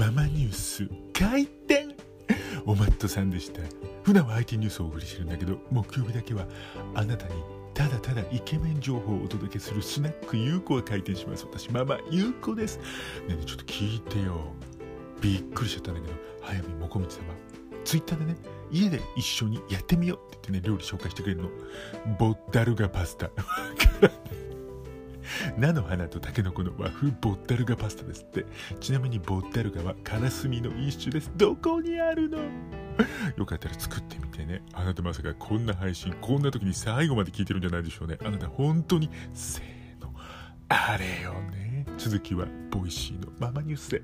ママニュース開店。おマットさんでした。普段は IT ニュースをお送りしてるんだけど木曜日だけはあなたにただただイケメン情報をお届けするスナックゆうこが開店します。私ママゆうこです。ねえねえちょっと聞いてよ。びっくりしちゃったんだけど早見もこみち様ツイッターでね家で一緒にやってみようって言ってね料理紹介してくれるの。ボッダルガパスタ。菜の花とタケノコの和風ボッタルガパスタですって。ちなみにボッタルガはカラスミの一種です。どこにあるの？よかったら作ってみてね。あなたまさかこんな配信こんな時に最後まで聞いてるんじゃないでしょうね。あなた本当にせーのあれよね。続きは Voicy のママニュースで